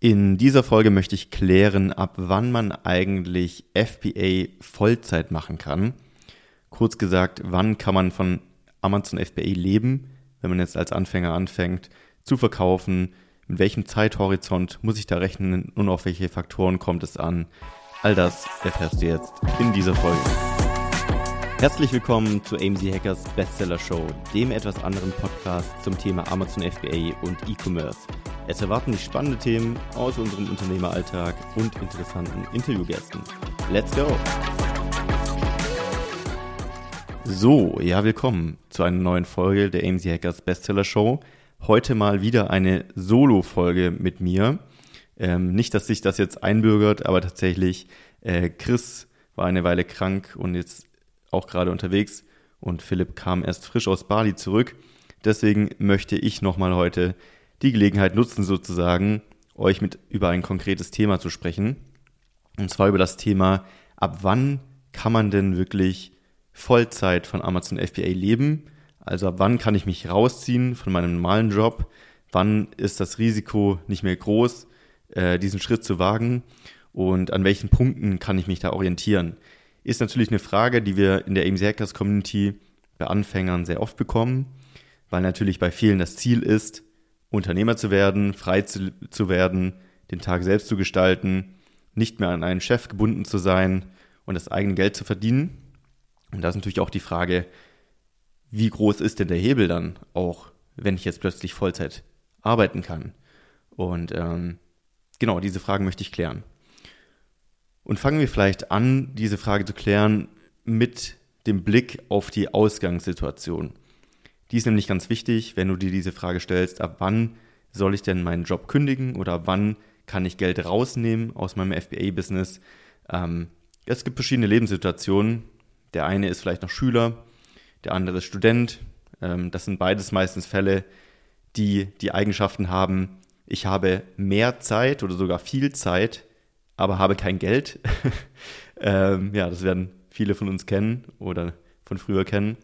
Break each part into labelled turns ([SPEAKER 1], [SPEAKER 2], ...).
[SPEAKER 1] In dieser Folge möchte ich klären, ab wann man eigentlich FBA Vollzeit machen kann. Kurz gesagt, wann kann man von Amazon FBA leben, wenn man jetzt als Anfänger anfängt zu verkaufen, mit welchem Zeithorizont muss ich da rechnen und auf welche Faktoren kommt es an. All das erfährst du jetzt in dieser Folge. Herzlich willkommen zu AMZ Hackers Bestseller Show, dem etwas anderen Podcast zum Thema Amazon FBA und E-Commerce. Es erwarten dich spannende Themen aus unserem Unternehmeralltag und interessanten Interviewgästen. Let's go! So, ja, willkommen zu einer neuen Folge der AMC Hackers Bestseller Show. Heute mal wieder eine Solo-Folge mit mir. Ähm, nicht, dass sich das jetzt einbürgert, aber tatsächlich, äh, Chris war eine Weile krank und jetzt auch gerade unterwegs und Philipp kam erst frisch aus Bali zurück. Deswegen möchte ich nochmal heute die Gelegenheit nutzen, sozusagen, euch mit über ein konkretes Thema zu sprechen. Und zwar über das Thema, ab wann kann man denn wirklich Vollzeit von Amazon FBA leben? Also ab wann kann ich mich rausziehen von meinem normalen Job? Wann ist das Risiko nicht mehr groß, äh, diesen Schritt zu wagen? Und an welchen Punkten kann ich mich da orientieren? Ist natürlich eine Frage, die wir in der AMZ Hackers Community bei Anfängern sehr oft bekommen, weil natürlich bei vielen das Ziel ist, Unternehmer zu werden, frei zu, zu werden, den Tag selbst zu gestalten, nicht mehr an einen Chef gebunden zu sein und das eigene Geld zu verdienen. Und da ist natürlich auch die Frage, wie groß ist denn der Hebel dann auch, wenn ich jetzt plötzlich Vollzeit arbeiten kann? Und ähm, genau, diese Fragen möchte ich klären. Und fangen wir vielleicht an, diese Frage zu klären mit dem Blick auf die Ausgangssituation. Die ist nämlich ganz wichtig, wenn du dir diese Frage stellst, ab wann soll ich denn meinen Job kündigen oder ab wann kann ich Geld rausnehmen aus meinem FBA-Business. Ähm, es gibt verschiedene Lebenssituationen. Der eine ist vielleicht noch Schüler, der andere ist Student. Ähm, das sind beides meistens Fälle, die die Eigenschaften haben, ich habe mehr Zeit oder sogar viel Zeit, aber habe kein Geld. ähm, ja, das werden viele von uns kennen oder von früher kennen.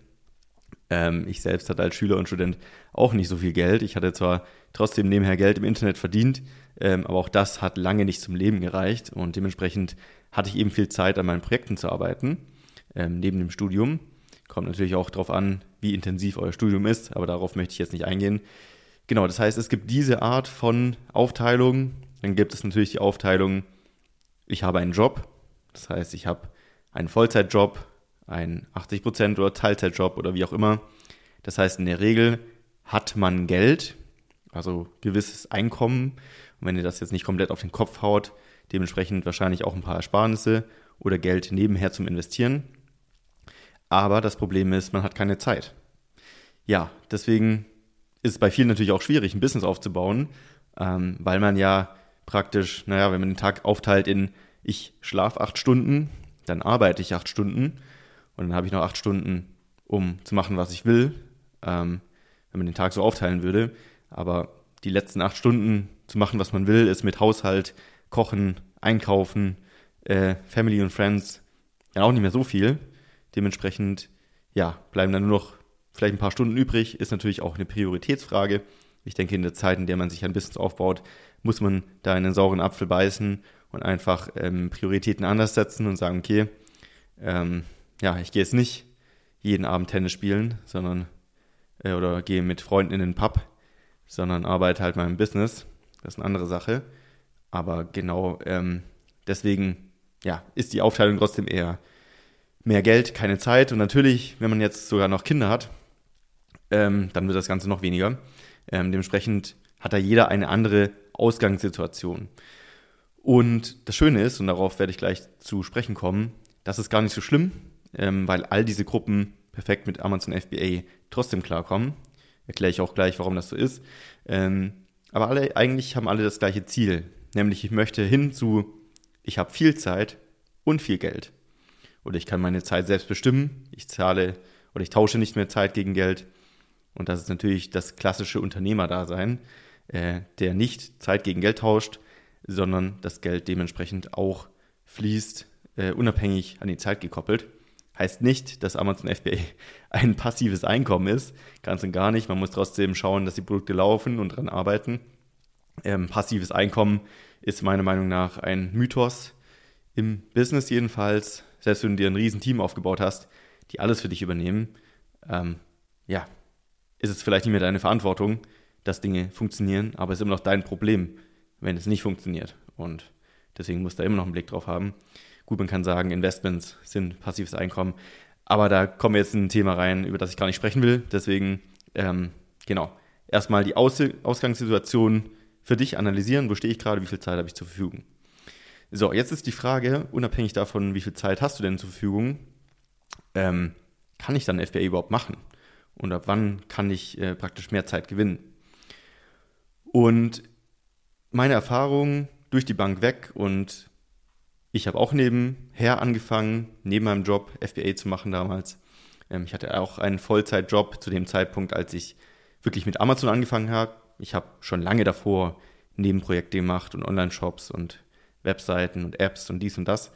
[SPEAKER 1] Ähm, ich selbst hatte als Schüler und Student auch nicht so viel Geld. Ich hatte zwar trotzdem nebenher Geld im Internet verdient, ähm, aber auch das hat lange nicht zum Leben gereicht und dementsprechend hatte ich eben viel Zeit, an meinen Projekten zu arbeiten, ähm, neben dem Studium. Kommt natürlich auch darauf an, wie intensiv euer Studium ist, aber darauf möchte ich jetzt nicht eingehen. Genau, das heißt, es gibt diese Art von Aufteilung. Dann gibt es natürlich die Aufteilung, ich habe einen Job, das heißt, ich habe einen Vollzeitjob, ein 80% oder Teilzeitjob oder wie auch immer. Das heißt, in der Regel hat man Geld, also gewisses Einkommen. Und wenn ihr das jetzt nicht komplett auf den Kopf haut, dementsprechend wahrscheinlich auch ein paar Ersparnisse oder Geld nebenher zum Investieren. Aber das Problem ist, man hat keine Zeit. Ja, deswegen ist es bei vielen natürlich auch schwierig, ein Business aufzubauen, ähm, weil man ja praktisch, naja, wenn man den Tag aufteilt in ich schlafe acht Stunden, dann arbeite ich acht Stunden und dann habe ich noch acht Stunden, um zu machen, was ich will, ähm, wenn man den Tag so aufteilen würde. Aber die letzten acht Stunden zu machen, was man will, ist mit Haushalt, Kochen, Einkaufen, äh, Family und Friends ja auch nicht mehr so viel. Dementsprechend, ja, bleiben dann nur noch vielleicht ein paar Stunden übrig. Ist natürlich auch eine Prioritätsfrage. Ich denke, in der Zeit, in der man sich ein Business aufbaut, muss man da in einen sauren Apfel beißen und einfach ähm, Prioritäten anders setzen und sagen, okay, ähm, ja, ich gehe jetzt nicht jeden Abend Tennis spielen, sondern äh, oder gehe mit Freunden in den Pub, sondern arbeite halt im Business. Das ist eine andere Sache. Aber genau ähm, deswegen ja, ist die Aufteilung trotzdem eher mehr Geld, keine Zeit. Und natürlich, wenn man jetzt sogar noch Kinder hat, ähm, dann wird das Ganze noch weniger. Ähm, dementsprechend hat da jeder eine andere Ausgangssituation. Und das Schöne ist, und darauf werde ich gleich zu sprechen kommen, das ist gar nicht so schlimm, ähm, weil all diese Gruppen perfekt mit Amazon FBA trotzdem klarkommen. Erkläre ich auch gleich, warum das so ist. Ähm, aber alle, eigentlich haben alle das gleiche Ziel, nämlich ich möchte hin zu, ich habe viel Zeit und viel Geld. Oder ich kann meine Zeit selbst bestimmen, ich zahle oder ich tausche nicht mehr Zeit gegen Geld. Und das ist natürlich das klassische Unternehmerdasein, äh, der nicht Zeit gegen Geld tauscht, sondern das Geld dementsprechend auch fließt, äh, unabhängig an die Zeit gekoppelt. Heißt nicht, dass Amazon FBA ein passives Einkommen ist, ganz und gar nicht. Man muss trotzdem schauen, dass die Produkte laufen und dran arbeiten. Ähm, passives Einkommen ist meiner Meinung nach ein Mythos. Im Business jedenfalls, selbst wenn du dir ein riesen Team aufgebaut hast, die alles für dich übernehmen, ähm, ja, ist es vielleicht nicht mehr deine Verantwortung, dass Dinge funktionieren, aber es ist immer noch dein Problem, wenn es nicht funktioniert. Und deswegen musst du da immer noch einen Blick drauf haben. Gut, man kann sagen, Investments sind passives Einkommen, aber da kommen wir jetzt in ein Thema rein, über das ich gar nicht sprechen will. Deswegen, ähm, genau, erstmal die Aus Ausgangssituation für dich analysieren. Wo stehe ich gerade? Wie viel Zeit habe ich zur Verfügung? So, jetzt ist die Frage, unabhängig davon, wie viel Zeit hast du denn zur Verfügung, ähm, kann ich dann FBA überhaupt machen? Und ab wann kann ich äh, praktisch mehr Zeit gewinnen? Und meine Erfahrung durch die Bank weg und ich habe auch nebenher angefangen, neben meinem Job FBA zu machen damals. Ähm, ich hatte auch einen Vollzeitjob zu dem Zeitpunkt, als ich wirklich mit Amazon angefangen habe. Ich habe schon lange davor Nebenprojekte gemacht und Online-Shops und Webseiten und Apps und dies und das.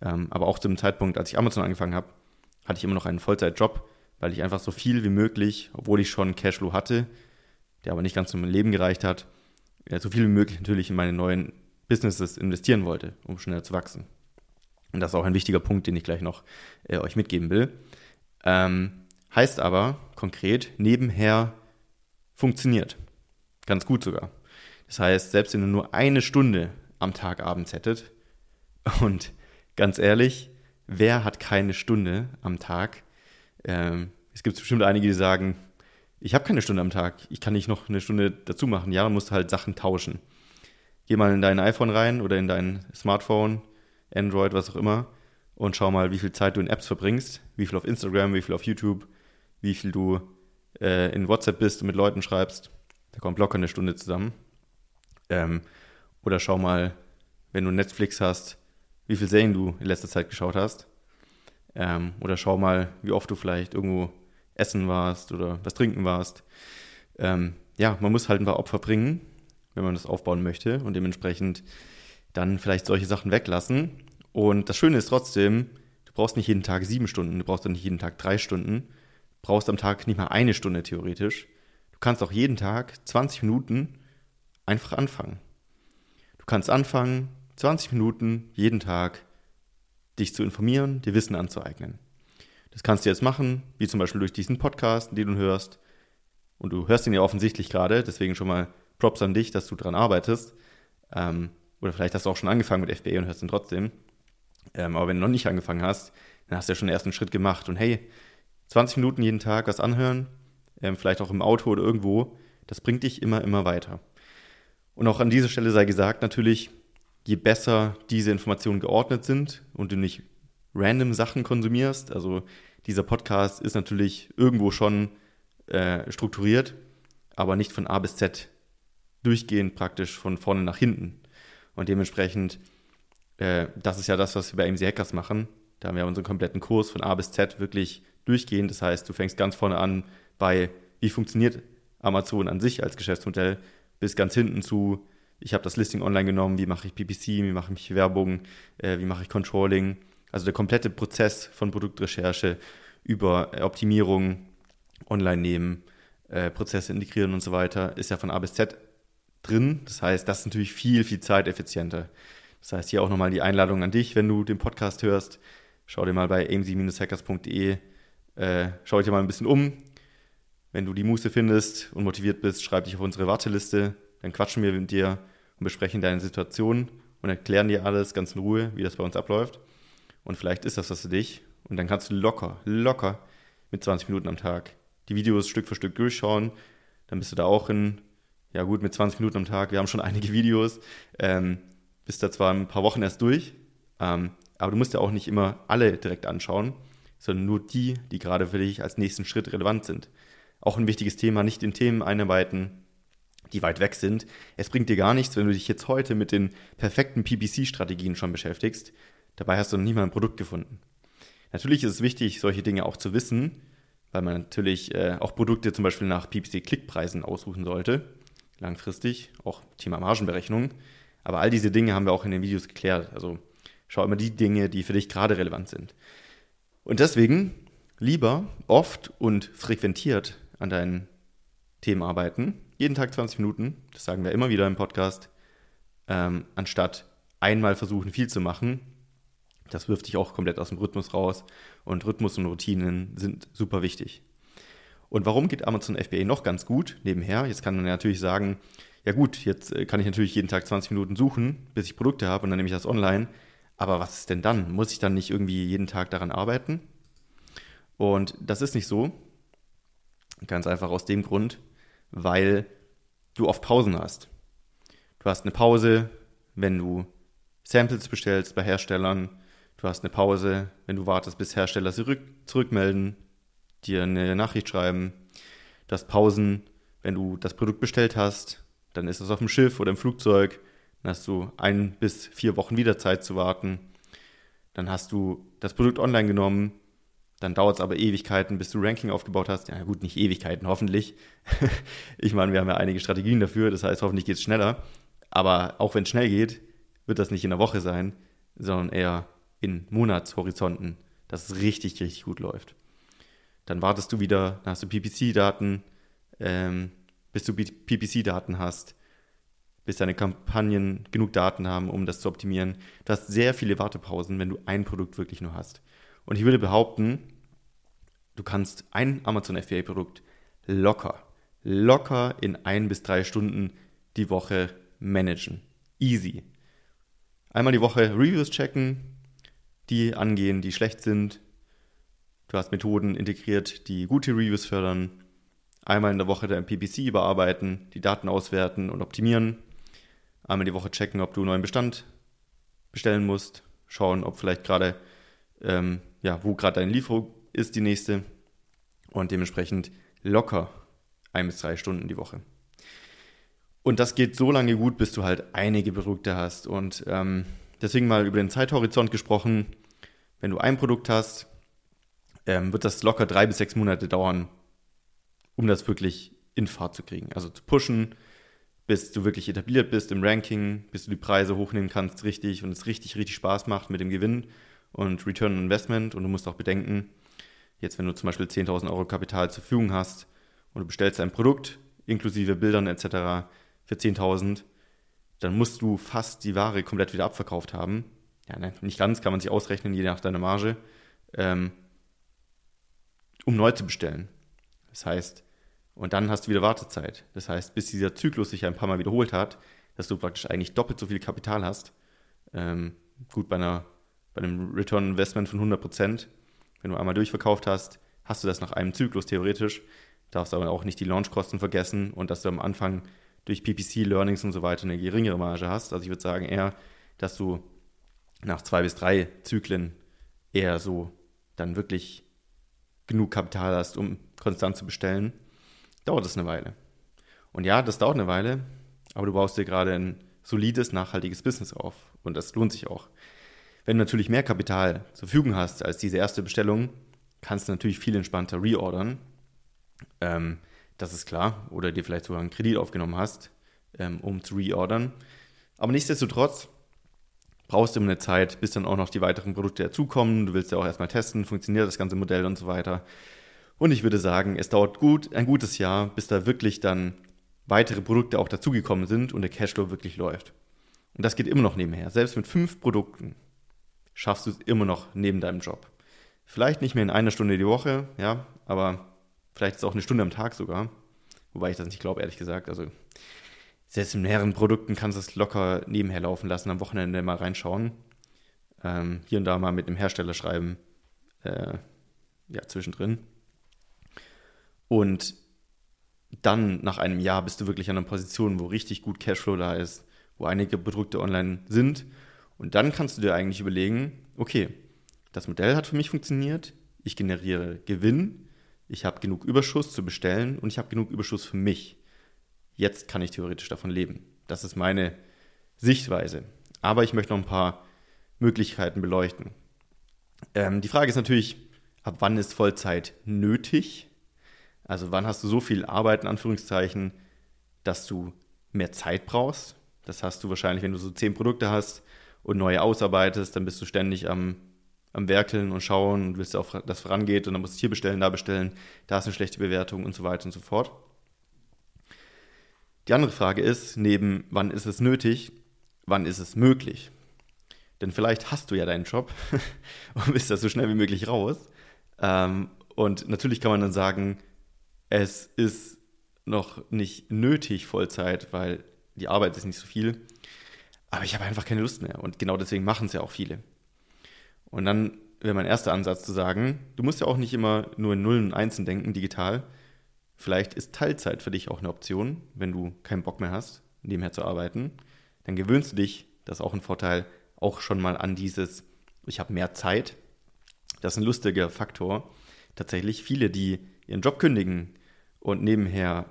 [SPEAKER 1] Ähm, aber auch zu dem Zeitpunkt, als ich Amazon angefangen habe, hatte ich immer noch einen Vollzeitjob, weil ich einfach so viel wie möglich, obwohl ich schon Cashflow hatte, der aber nicht ganz zum Leben gereicht hat, ja, so viel wie möglich natürlich in meine neuen Businesses investieren wollte, um schneller zu wachsen. Und das ist auch ein wichtiger Punkt, den ich gleich noch äh, euch mitgeben will. Ähm, heißt aber konkret, nebenher funktioniert. Ganz gut sogar. Das heißt, selbst wenn ihr nur eine Stunde am Tag abends hättet, und ganz ehrlich, wer hat keine Stunde am Tag? Ähm, es gibt bestimmt einige, die sagen, ich habe keine Stunde am Tag, ich kann nicht noch eine Stunde dazu machen. Ja, man muss halt Sachen tauschen. Geh mal in dein iPhone rein oder in dein Smartphone, Android, was auch immer, und schau mal, wie viel Zeit du in Apps verbringst, wie viel auf Instagram, wie viel auf YouTube, wie viel du äh, in WhatsApp bist und mit Leuten schreibst. Da kommt locker eine Stunde zusammen. Ähm, oder schau mal, wenn du Netflix hast, wie viel Serien du in letzter Zeit geschaut hast. Ähm, oder schau mal, wie oft du vielleicht irgendwo essen warst oder was trinken warst. Ähm, ja, man muss halt ein paar Opfer bringen, wenn man das aufbauen möchte und dementsprechend dann vielleicht solche Sachen weglassen. Und das Schöne ist trotzdem, du brauchst nicht jeden Tag sieben Stunden, du brauchst dann nicht jeden Tag drei Stunden, brauchst am Tag nicht mal eine Stunde theoretisch. Du kannst auch jeden Tag 20 Minuten einfach anfangen. Du kannst anfangen, 20 Minuten jeden Tag dich zu informieren, dir Wissen anzueignen. Das kannst du jetzt machen, wie zum Beispiel durch diesen Podcast, den du hörst. Und du hörst ihn ja offensichtlich gerade, deswegen schon mal Props an dich, dass du daran arbeitest. Ähm, oder vielleicht hast du auch schon angefangen mit FBA und hörst ihn trotzdem. Ähm, aber wenn du noch nicht angefangen hast, dann hast du ja schon den ersten Schritt gemacht. Und hey, 20 Minuten jeden Tag was anhören, ähm, vielleicht auch im Auto oder irgendwo, das bringt dich immer, immer weiter. Und auch an dieser Stelle sei gesagt, natürlich, je besser diese Informationen geordnet sind und du nicht random Sachen konsumierst. Also dieser Podcast ist natürlich irgendwo schon äh, strukturiert, aber nicht von A bis Z durchgehend praktisch von vorne nach hinten. Und dementsprechend, äh, das ist ja das, was wir bei MC Hackers machen. Da haben wir unseren kompletten Kurs von A bis Z wirklich durchgehend. Das heißt, du fängst ganz vorne an bei, wie funktioniert Amazon an sich als Geschäftsmodell, bis ganz hinten zu, ich habe das Listing online genommen, wie mache ich PPC, wie mache ich Werbung, äh, wie mache ich Controlling, also der komplette Prozess von Produktrecherche über äh, Optimierung, online nehmen, äh, Prozesse integrieren und so weiter, ist ja von A bis Z drin. Das heißt, das ist natürlich viel, viel zeiteffizienter. Das heißt, hier auch nochmal die Einladung an dich, wenn du den Podcast hörst. Schau dir mal bei amc-hackers.de, äh, schau dir mal ein bisschen um. Wenn du die Muße findest und motiviert bist, schreib dich auf unsere Warteliste. Dann quatschen wir mit dir und besprechen deine Situation und erklären dir alles ganz in Ruhe, wie das bei uns abläuft. Und vielleicht ist das was für dich. Und dann kannst du locker, locker mit 20 Minuten am Tag die Videos Stück für Stück durchschauen. Dann bist du da auch in, ja gut, mit 20 Minuten am Tag. Wir haben schon einige Videos. Ähm, bist da zwar ein paar Wochen erst durch, ähm, aber du musst ja auch nicht immer alle direkt anschauen, sondern nur die, die gerade für dich als nächsten Schritt relevant sind. Auch ein wichtiges Thema, nicht in Themen einarbeiten, die weit weg sind. Es bringt dir gar nichts, wenn du dich jetzt heute mit den perfekten PPC-Strategien schon beschäftigst, Dabei hast du noch nie mal ein Produkt gefunden. Natürlich ist es wichtig, solche Dinge auch zu wissen, weil man natürlich äh, auch Produkte zum Beispiel nach PPC-Klickpreisen aussuchen sollte, langfristig, auch Thema Margenberechnung. Aber all diese Dinge haben wir auch in den Videos geklärt. Also schau immer die Dinge, die für dich gerade relevant sind. Und deswegen lieber oft und frequentiert an deinen Themen arbeiten jeden Tag 20 Minuten, das sagen wir immer wieder im Podcast, ähm, anstatt einmal versuchen, viel zu machen. Das wirft dich auch komplett aus dem Rhythmus raus. Und Rhythmus und Routinen sind super wichtig. Und warum geht Amazon FBA noch ganz gut nebenher? Jetzt kann man natürlich sagen, ja gut, jetzt äh, kann ich natürlich jeden Tag 20 Minuten suchen, bis ich Produkte habe und dann nehme ich das online. Aber was ist denn dann? Muss ich dann nicht irgendwie jeden Tag daran arbeiten? Und das ist nicht so. Ganz einfach aus dem Grund, weil du oft Pausen hast. Du hast eine Pause, wenn du Samples bestellst bei Herstellern. Du hast eine Pause, wenn du wartest, bis Hersteller sie zurückmelden, dir eine Nachricht schreiben. Du hast Pausen, wenn du das Produkt bestellt hast, dann ist es auf dem Schiff oder im Flugzeug. Dann hast du ein bis vier Wochen wieder Zeit zu warten. Dann hast du das Produkt online genommen. Dann dauert es aber Ewigkeiten, bis du Ranking aufgebaut hast. Ja gut, nicht Ewigkeiten, hoffentlich. ich meine, wir haben ja einige Strategien dafür. Das heißt, hoffentlich geht es schneller. Aber auch wenn es schnell geht, wird das nicht in der Woche sein, sondern eher in Monatshorizonten, dass es richtig, richtig gut läuft. Dann wartest du wieder, dann hast du PPC-Daten, ähm, bis du PPC-Daten hast, bis deine Kampagnen genug Daten haben, um das zu optimieren. Du hast sehr viele Wartepausen, wenn du ein Produkt wirklich nur hast. Und ich würde behaupten, du kannst ein Amazon FBA-Produkt locker, locker in ein bis drei Stunden die Woche managen. Easy. Einmal die Woche Reviews checken, die angehen, die schlecht sind. Du hast Methoden integriert, die gute Reviews fördern einmal in der Woche dein PPC überarbeiten, die Daten auswerten und optimieren. Einmal die Woche checken, ob du einen neuen Bestand bestellen musst. Schauen, ob vielleicht gerade, ähm, ja, wo gerade deine Lieferung ist, die nächste. Und dementsprechend locker ein bis drei Stunden die Woche. Und das geht so lange gut, bis du halt einige Produkte hast. Und ähm, deswegen mal über den Zeithorizont gesprochen. Wenn du ein Produkt hast, ähm, wird das locker drei bis sechs Monate dauern, um das wirklich in Fahrt zu kriegen. Also zu pushen, bis du wirklich etabliert bist im Ranking, bis du die Preise hochnehmen kannst richtig und es richtig, richtig Spaß macht mit dem Gewinn und Return on Investment. Und du musst auch bedenken, jetzt wenn du zum Beispiel 10.000 Euro Kapital zur Verfügung hast und du bestellst ein Produkt inklusive Bildern etc. für 10.000, dann musst du fast die Ware komplett wieder abverkauft haben. Ja, nicht ganz, kann man sich ausrechnen, je nach deiner Marge, ähm, um neu zu bestellen. Das heißt, und dann hast du wieder Wartezeit. Das heißt, bis dieser Zyklus sich ein paar Mal wiederholt hat, dass du praktisch eigentlich doppelt so viel Kapital hast. Ähm, gut, bei, einer, bei einem Return Investment von 100 Prozent, wenn du einmal durchverkauft hast, hast du das nach einem Zyklus theoretisch. Darfst aber auch nicht die Launchkosten vergessen und dass du am Anfang durch PPC, Learnings und so weiter eine geringere Marge hast. Also ich würde sagen eher, dass du nach zwei bis drei Zyklen eher so dann wirklich genug Kapital hast, um konstant zu bestellen dauert es eine Weile. Und ja, das dauert eine Weile, aber du baust dir gerade ein solides, nachhaltiges Business auf. Und das lohnt sich auch. Wenn du natürlich mehr Kapital zur Verfügung hast als diese erste Bestellung, kannst du natürlich viel entspannter reordern. Ähm, das ist klar. Oder dir vielleicht sogar einen Kredit aufgenommen hast, ähm, um zu reordern. Aber nichtsdestotrotz brauchst du immer eine Zeit, bis dann auch noch die weiteren Produkte dazukommen. Du willst ja auch erstmal testen, funktioniert das ganze Modell und so weiter. Und ich würde sagen, es dauert gut, ein gutes Jahr, bis da wirklich dann weitere Produkte auch dazugekommen sind und der Cashflow wirklich läuft. Und das geht immer noch nebenher. Selbst mit fünf Produkten schaffst du es immer noch neben deinem Job. Vielleicht nicht mehr in einer Stunde die Woche, ja, aber vielleicht ist es auch eine Stunde am Tag sogar. Wobei ich das nicht glaube, ehrlich gesagt. Also selbst in mehreren Produkten kannst du es locker nebenher laufen lassen, am Wochenende mal reinschauen. Ähm, hier und da mal mit einem Hersteller schreiben. Äh, ja, zwischendrin. Und dann nach einem Jahr bist du wirklich an einer Position, wo richtig gut Cashflow da ist, wo einige Produkte online sind. Und dann kannst du dir eigentlich überlegen, okay, das Modell hat für mich funktioniert, ich generiere Gewinn, ich habe genug Überschuss zu bestellen und ich habe genug Überschuss für mich. Jetzt kann ich theoretisch davon leben. Das ist meine Sichtweise. Aber ich möchte noch ein paar Möglichkeiten beleuchten. Ähm, die Frage ist natürlich, ab wann ist Vollzeit nötig? Also wann hast du so viel Arbeit in Anführungszeichen, dass du mehr Zeit brauchst? Das hast du wahrscheinlich, wenn du so zehn Produkte hast und neue ausarbeitest, dann bist du ständig am, am Werkeln und schauen und willst auch, dass das vorangeht und dann musst du hier bestellen, da bestellen, da ist eine schlechte Bewertung und so weiter und so fort. Die andere Frage ist, neben wann ist es nötig, wann ist es möglich? Denn vielleicht hast du ja deinen Job und bist da so schnell wie möglich raus. Ähm, und natürlich kann man dann sagen, es ist noch nicht nötig Vollzeit, weil die Arbeit ist nicht so viel. Aber ich habe einfach keine Lust mehr. Und genau deswegen machen es ja auch viele. Und dann wäre mein erster Ansatz zu sagen, du musst ja auch nicht immer nur in Nullen und Einsen denken, digital. Vielleicht ist Teilzeit für dich auch eine Option, wenn du keinen Bock mehr hast, nebenher zu arbeiten. Dann gewöhnst du dich, das ist auch ein Vorteil, auch schon mal an dieses, ich habe mehr Zeit. Das ist ein lustiger Faktor. Tatsächlich viele, die ihren Job kündigen und nebenher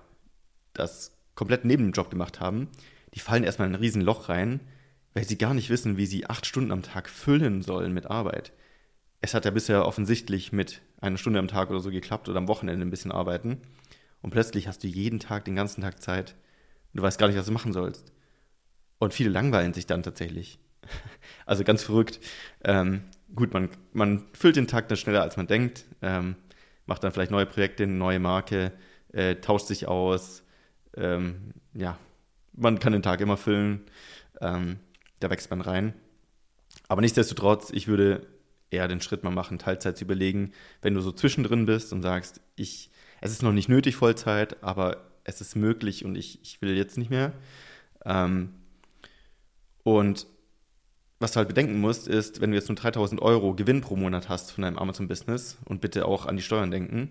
[SPEAKER 1] das komplett neben dem Job gemacht haben, die fallen erstmal in ein Riesenloch rein, weil sie gar nicht wissen, wie sie acht Stunden am Tag füllen sollen mit Arbeit. Es hat ja bisher offensichtlich mit einer Stunde am Tag oder so geklappt oder am Wochenende ein bisschen arbeiten. Und plötzlich hast du jeden Tag, den ganzen Tag Zeit und du weißt gar nicht, was du machen sollst. Und viele langweilen sich dann tatsächlich. Also ganz verrückt. Ähm, gut, man, man füllt den Tag dann schneller, als man denkt, ähm, macht dann vielleicht neue Projekte, eine neue Marke, äh, tauscht sich aus. Ähm, ja, man kann den Tag immer füllen. Ähm, da wächst man rein. Aber nichtsdestotrotz, ich würde eher den Schritt mal machen, Teilzeit zu überlegen, wenn du so zwischendrin bist und sagst, ich, es ist noch nicht nötig Vollzeit, aber es ist möglich und ich, ich will jetzt nicht mehr. Ähm, und was du halt bedenken musst, ist, wenn du jetzt nur 3000 Euro Gewinn pro Monat hast von deinem Amazon-Business und bitte auch an die Steuern denken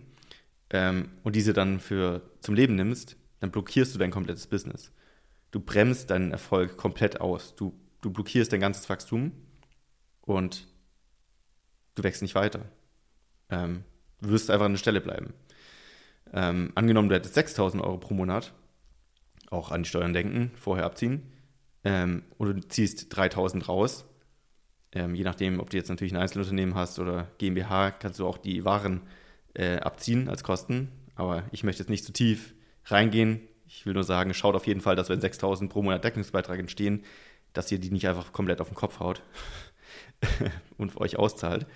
[SPEAKER 1] ähm, und diese dann für zum Leben nimmst, dann blockierst du dein komplettes Business. Du bremst deinen Erfolg komplett aus. Du, du blockierst dein ganzes Wachstum und du wächst nicht weiter. Ähm, du wirst einfach an der Stelle bleiben. Ähm, angenommen, du hättest 6000 Euro pro Monat, auch an die Steuern denken, vorher abziehen, ähm, und du ziehst 3000 raus. Ähm, je nachdem, ob du jetzt natürlich ein Einzelunternehmen hast oder GmbH, kannst du auch die Waren äh, abziehen als Kosten. Aber ich möchte jetzt nicht zu tief reingehen. Ich will nur sagen, schaut auf jeden Fall, dass wenn 6000 pro Monat Deckungsbeitrag entstehen, dass ihr die nicht einfach komplett auf den Kopf haut und euch auszahlt.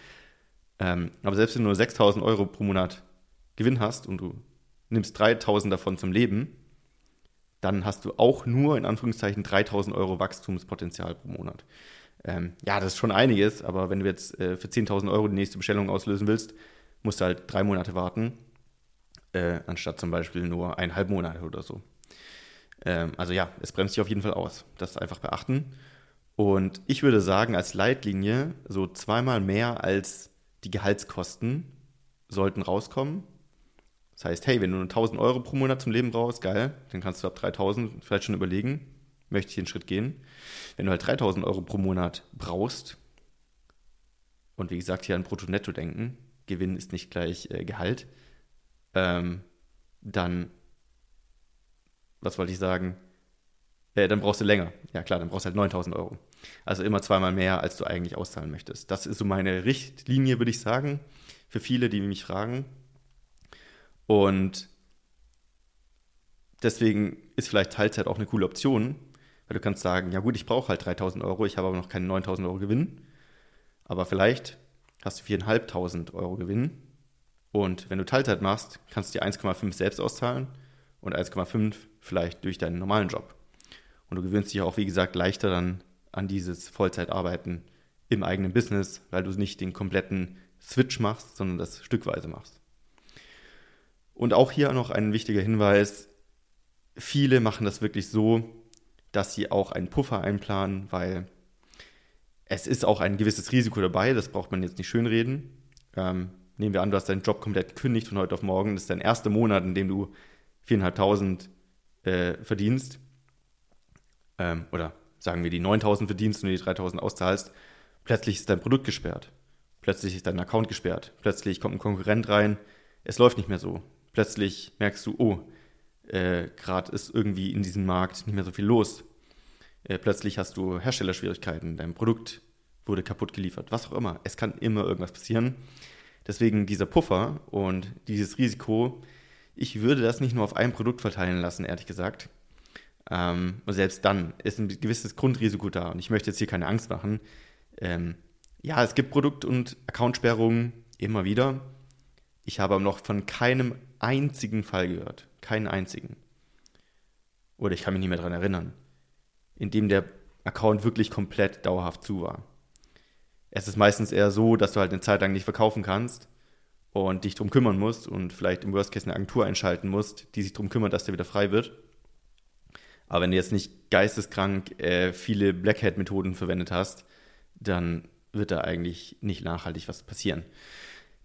[SPEAKER 1] Ähm, aber selbst wenn du nur 6000 Euro pro Monat Gewinn hast und du nimmst 3000 davon zum Leben, dann hast du auch nur in Anführungszeichen 3000 Euro Wachstumspotenzial pro Monat. Ähm, ja, das ist schon einiges, aber wenn du jetzt äh, für 10.000 Euro die nächste Bestellung auslösen willst, musst du halt drei Monate warten, äh, anstatt zum Beispiel nur eineinhalb Monate oder so. Ähm, also ja, es bremst dich auf jeden Fall aus. Das einfach beachten. Und ich würde sagen, als Leitlinie so zweimal mehr als die Gehaltskosten sollten rauskommen. Das heißt, hey, wenn du nur 1000 Euro pro Monat zum Leben brauchst, geil, dann kannst du ab 3000 vielleicht schon überlegen, möchte ich den Schritt gehen. Wenn du halt 3000 Euro pro Monat brauchst, und wie gesagt, hier an Brutto-Netto denken, Gewinn ist nicht gleich äh, Gehalt, ähm, dann, was wollte ich sagen, äh, dann brauchst du länger. Ja klar, dann brauchst du halt 9000 Euro. Also immer zweimal mehr, als du eigentlich auszahlen möchtest. Das ist so meine Richtlinie, würde ich sagen, für viele, die mich fragen. Und deswegen ist vielleicht Teilzeit auch eine coole Option, weil du kannst sagen, ja gut, ich brauche halt 3000 Euro, ich habe aber noch keine 9000 Euro Gewinn. Aber vielleicht hast du 4.500 Euro Gewinn. Und wenn du Teilzeit machst, kannst du dir 1,5 selbst auszahlen und 1,5 vielleicht durch deinen normalen Job. Und du gewöhnst dich auch, wie gesagt, leichter dann an dieses Vollzeitarbeiten im eigenen Business, weil du nicht den kompletten Switch machst, sondern das stückweise machst. Und auch hier noch ein wichtiger Hinweis. Viele machen das wirklich so, dass sie auch einen Puffer einplanen, weil es ist auch ein gewisses Risiko dabei, das braucht man jetzt nicht schönreden. Ähm, nehmen wir an, du hast deinen Job komplett gekündigt von heute auf morgen, das ist dein erster Monat, in dem du 4.500 äh, verdienst. Ähm, oder sagen wir die 9.000 verdienst und die 3.000 auszahlst. Plötzlich ist dein Produkt gesperrt. Plötzlich ist dein Account gesperrt. Plötzlich kommt ein Konkurrent rein. Es läuft nicht mehr so plötzlich merkst du, oh, äh, gerade ist irgendwie in diesem Markt nicht mehr so viel los. Äh, plötzlich hast du Herstellerschwierigkeiten, dein Produkt wurde kaputt geliefert, was auch immer. Es kann immer irgendwas passieren. Deswegen dieser Puffer und dieses Risiko, ich würde das nicht nur auf ein Produkt verteilen lassen, ehrlich gesagt. Ähm, und selbst dann ist ein gewisses Grundrisiko da. Und ich möchte jetzt hier keine Angst machen. Ähm, ja, es gibt Produkt- und Accountsperrungen immer wieder. Ich habe noch von keinem einzigen Fall gehört. Keinen einzigen. oder ich kann mich nicht mehr daran erinnern, in dem der Account wirklich komplett dauerhaft zu war. Es ist meistens eher so, dass du halt eine Zeit lang nicht verkaufen kannst und dich darum kümmern musst und vielleicht im Worst Case eine Agentur einschalten musst, die sich darum kümmert, dass der wieder frei wird. Aber wenn du jetzt nicht geisteskrank äh, viele Black Hat-Methoden verwendet hast, dann wird da eigentlich nicht nachhaltig was passieren.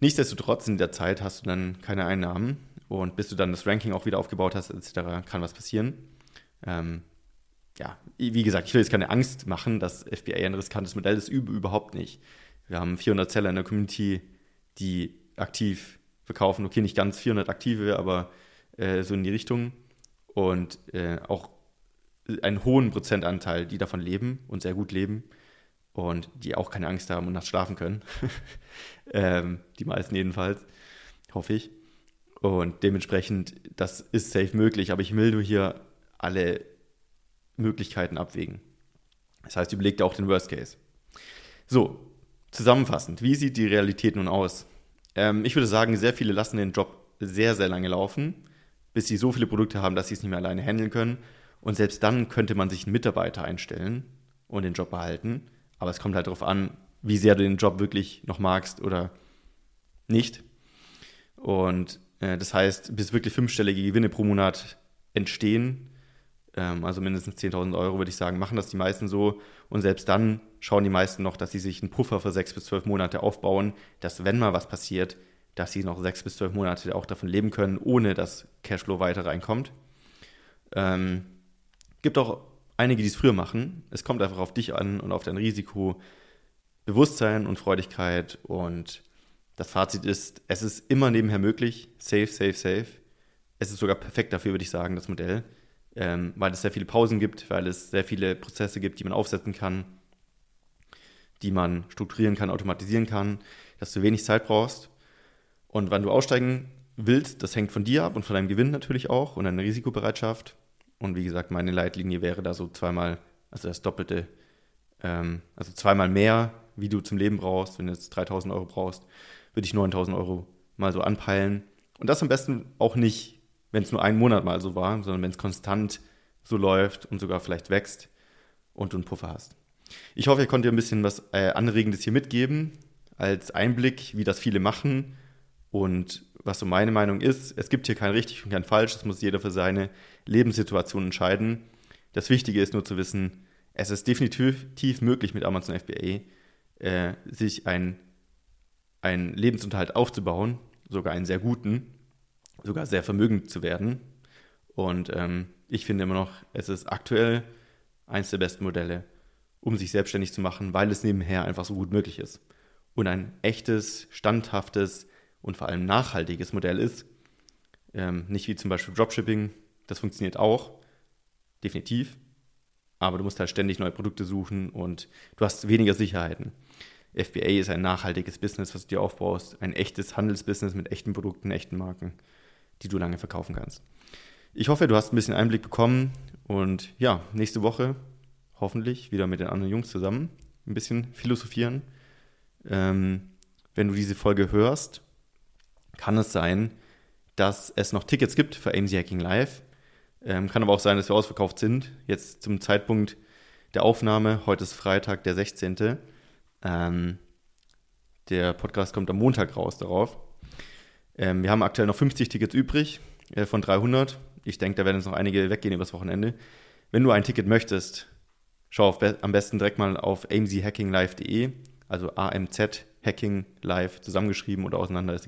[SPEAKER 1] Nichtsdestotrotz in der Zeit hast du dann keine Einnahmen und bis du dann das Ranking auch wieder aufgebaut hast, etc., kann was passieren. Ähm, ja, wie gesagt, ich will jetzt keine Angst machen, dass FBA ein riskantes Modell ist, überhaupt nicht. Wir haben 400 Seller in der Community, die aktiv verkaufen. Okay, nicht ganz 400 aktive, aber äh, so in die Richtung. Und äh, auch einen hohen Prozentanteil, die davon leben und sehr gut leben und die auch keine Angst haben und nachts schlafen können. ähm, die meisten jedenfalls, hoffe ich. Und dementsprechend, das ist safe möglich, aber ich will nur hier alle Möglichkeiten abwägen. Das heißt, überleg dir auch den Worst Case. So, zusammenfassend, wie sieht die Realität nun aus? Ähm, ich würde sagen, sehr viele lassen den Job sehr, sehr lange laufen, bis sie so viele Produkte haben, dass sie es nicht mehr alleine handeln können. Und selbst dann könnte man sich einen Mitarbeiter einstellen und den Job behalten. Aber es kommt halt darauf an, wie sehr du den Job wirklich noch magst oder nicht. Und äh, das heißt, bis wirklich fünfstellige Gewinne pro Monat entstehen, ähm, also mindestens 10.000 Euro, würde ich sagen, machen das die meisten so. Und selbst dann schauen die meisten noch, dass sie sich einen Puffer für sechs bis zwölf Monate aufbauen, dass wenn mal was passiert, dass sie noch sechs bis zwölf Monate auch davon leben können, ohne dass Cashflow weiter reinkommt. Ähm, gibt auch einige, die es früher machen. Es kommt einfach auf dich an und auf dein Risiko, Bewusstsein und Freudigkeit. Und das Fazit ist, es ist immer nebenher möglich. Safe, safe, safe. Es ist sogar perfekt dafür, würde ich sagen, das Modell ähm, weil es sehr viele Pausen gibt, weil es sehr viele Prozesse gibt, die man aufsetzen kann, die man strukturieren kann, automatisieren kann, dass du wenig Zeit brauchst. Und wann du aussteigen willst, das hängt von dir ab und von deinem Gewinn natürlich auch und deiner Risikobereitschaft. Und wie gesagt, meine Leitlinie wäre da so zweimal, also das Doppelte, ähm, also zweimal mehr, wie du zum Leben brauchst. Wenn du jetzt 3000 Euro brauchst, würde ich 9000 Euro mal so anpeilen. Und das am besten auch nicht wenn es nur einen Monat mal so war, sondern wenn es konstant so läuft und sogar vielleicht wächst und du einen Puffer hast. Ich hoffe, ich konnte dir ein bisschen was äh, Anregendes hier mitgeben, als Einblick, wie das viele machen und was so meine Meinung ist. Es gibt hier kein richtig und kein falsch, das muss jeder für seine Lebenssituation entscheiden. Das Wichtige ist nur zu wissen, es ist definitiv möglich mit Amazon FBA, äh, sich einen Lebensunterhalt aufzubauen, sogar einen sehr guten sogar sehr vermögend zu werden. Und ähm, ich finde immer noch, es ist aktuell eines der besten Modelle, um sich selbstständig zu machen, weil es nebenher einfach so gut möglich ist. Und ein echtes, standhaftes und vor allem nachhaltiges Modell ist. Ähm, nicht wie zum Beispiel Dropshipping, das funktioniert auch, definitiv. Aber du musst halt ständig neue Produkte suchen und du hast weniger Sicherheiten. FBA ist ein nachhaltiges Business, was du dir aufbaust, ein echtes Handelsbusiness mit echten Produkten, echten Marken die du lange verkaufen kannst. Ich hoffe, du hast ein bisschen Einblick bekommen und ja, nächste Woche hoffentlich wieder mit den anderen Jungs zusammen ein bisschen philosophieren. Ähm, wenn du diese Folge hörst, kann es sein, dass es noch Tickets gibt für AMC Hacking Live. Ähm, kann aber auch sein, dass wir ausverkauft sind. Jetzt zum Zeitpunkt der Aufnahme, heute ist Freitag, der 16. Ähm, der Podcast kommt am Montag raus darauf. Ähm, wir haben aktuell noch 50 Tickets übrig äh, von 300. Ich denke, da werden jetzt noch einige weggehen übers Wochenende. Wenn du ein Ticket möchtest, schau be am besten direkt mal auf amzhackinglive.de, also AMZ Hacking Live zusammengeschrieben oder auseinander, ist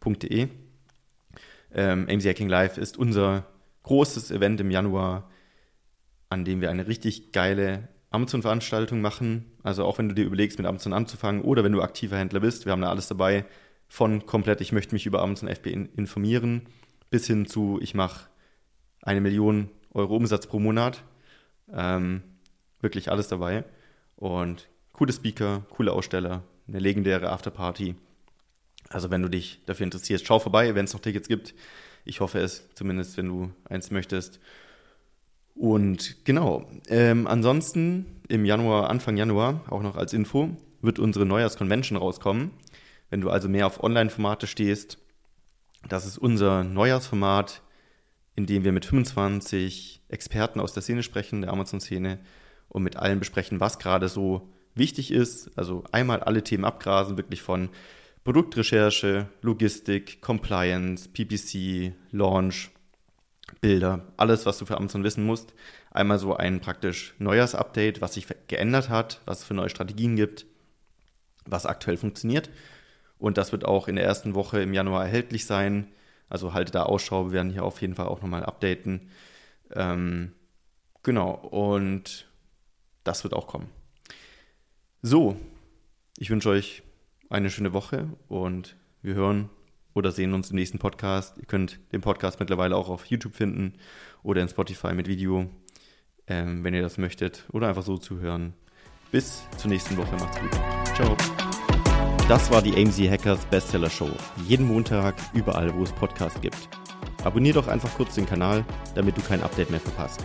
[SPEAKER 1] egal.de. Ähm, AMZ Hacking Live ist unser großes Event im Januar, an dem wir eine richtig geile Amazon-Veranstaltung machen. Also auch wenn du dir überlegst, mit Amazon anzufangen oder wenn du aktiver Händler bist, wir haben da alles dabei von komplett, ich möchte mich über Amazon FB informieren, bis hin zu, ich mache eine Million Euro Umsatz pro Monat. Ähm, wirklich alles dabei. Und coole Speaker, coole Aussteller, eine legendäre Afterparty. Also wenn du dich dafür interessierst, schau vorbei, wenn es noch Tickets gibt. Ich hoffe es, zumindest wenn du eins möchtest. Und genau, ähm, ansonsten im Januar, Anfang Januar, auch noch als Info, wird unsere Neujahrsconvention rauskommen. Wenn du also mehr auf Online-Formate stehst, das ist unser Neujahrsformat, in dem wir mit 25 Experten aus der Szene sprechen, der Amazon-Szene, und mit allen besprechen, was gerade so wichtig ist. Also einmal alle Themen abgrasen, wirklich von Produktrecherche, Logistik, Compliance, PPC, Launch, Bilder, alles, was du für Amazon wissen musst. Einmal so ein praktisch Neujahrsupdate, was sich geändert hat, was es für neue Strategien gibt, was aktuell funktioniert. Und das wird auch in der ersten Woche im Januar erhältlich sein. Also halte da Ausschau, wir werden hier auf jeden Fall auch nochmal updaten. Ähm, genau, und das wird auch kommen. So, ich wünsche euch eine schöne Woche und wir hören oder sehen uns im nächsten Podcast. Ihr könnt den Podcast mittlerweile auch auf YouTube finden oder in Spotify mit Video, ähm, wenn ihr das möchtet, oder einfach so zuhören. Bis zur nächsten Woche. Macht's gut. Ciao. Das war die AMZ Hackers Bestseller Show. Jeden Montag, überall, wo es Podcasts gibt. Abonnier doch einfach kurz den Kanal, damit du kein Update mehr verpasst.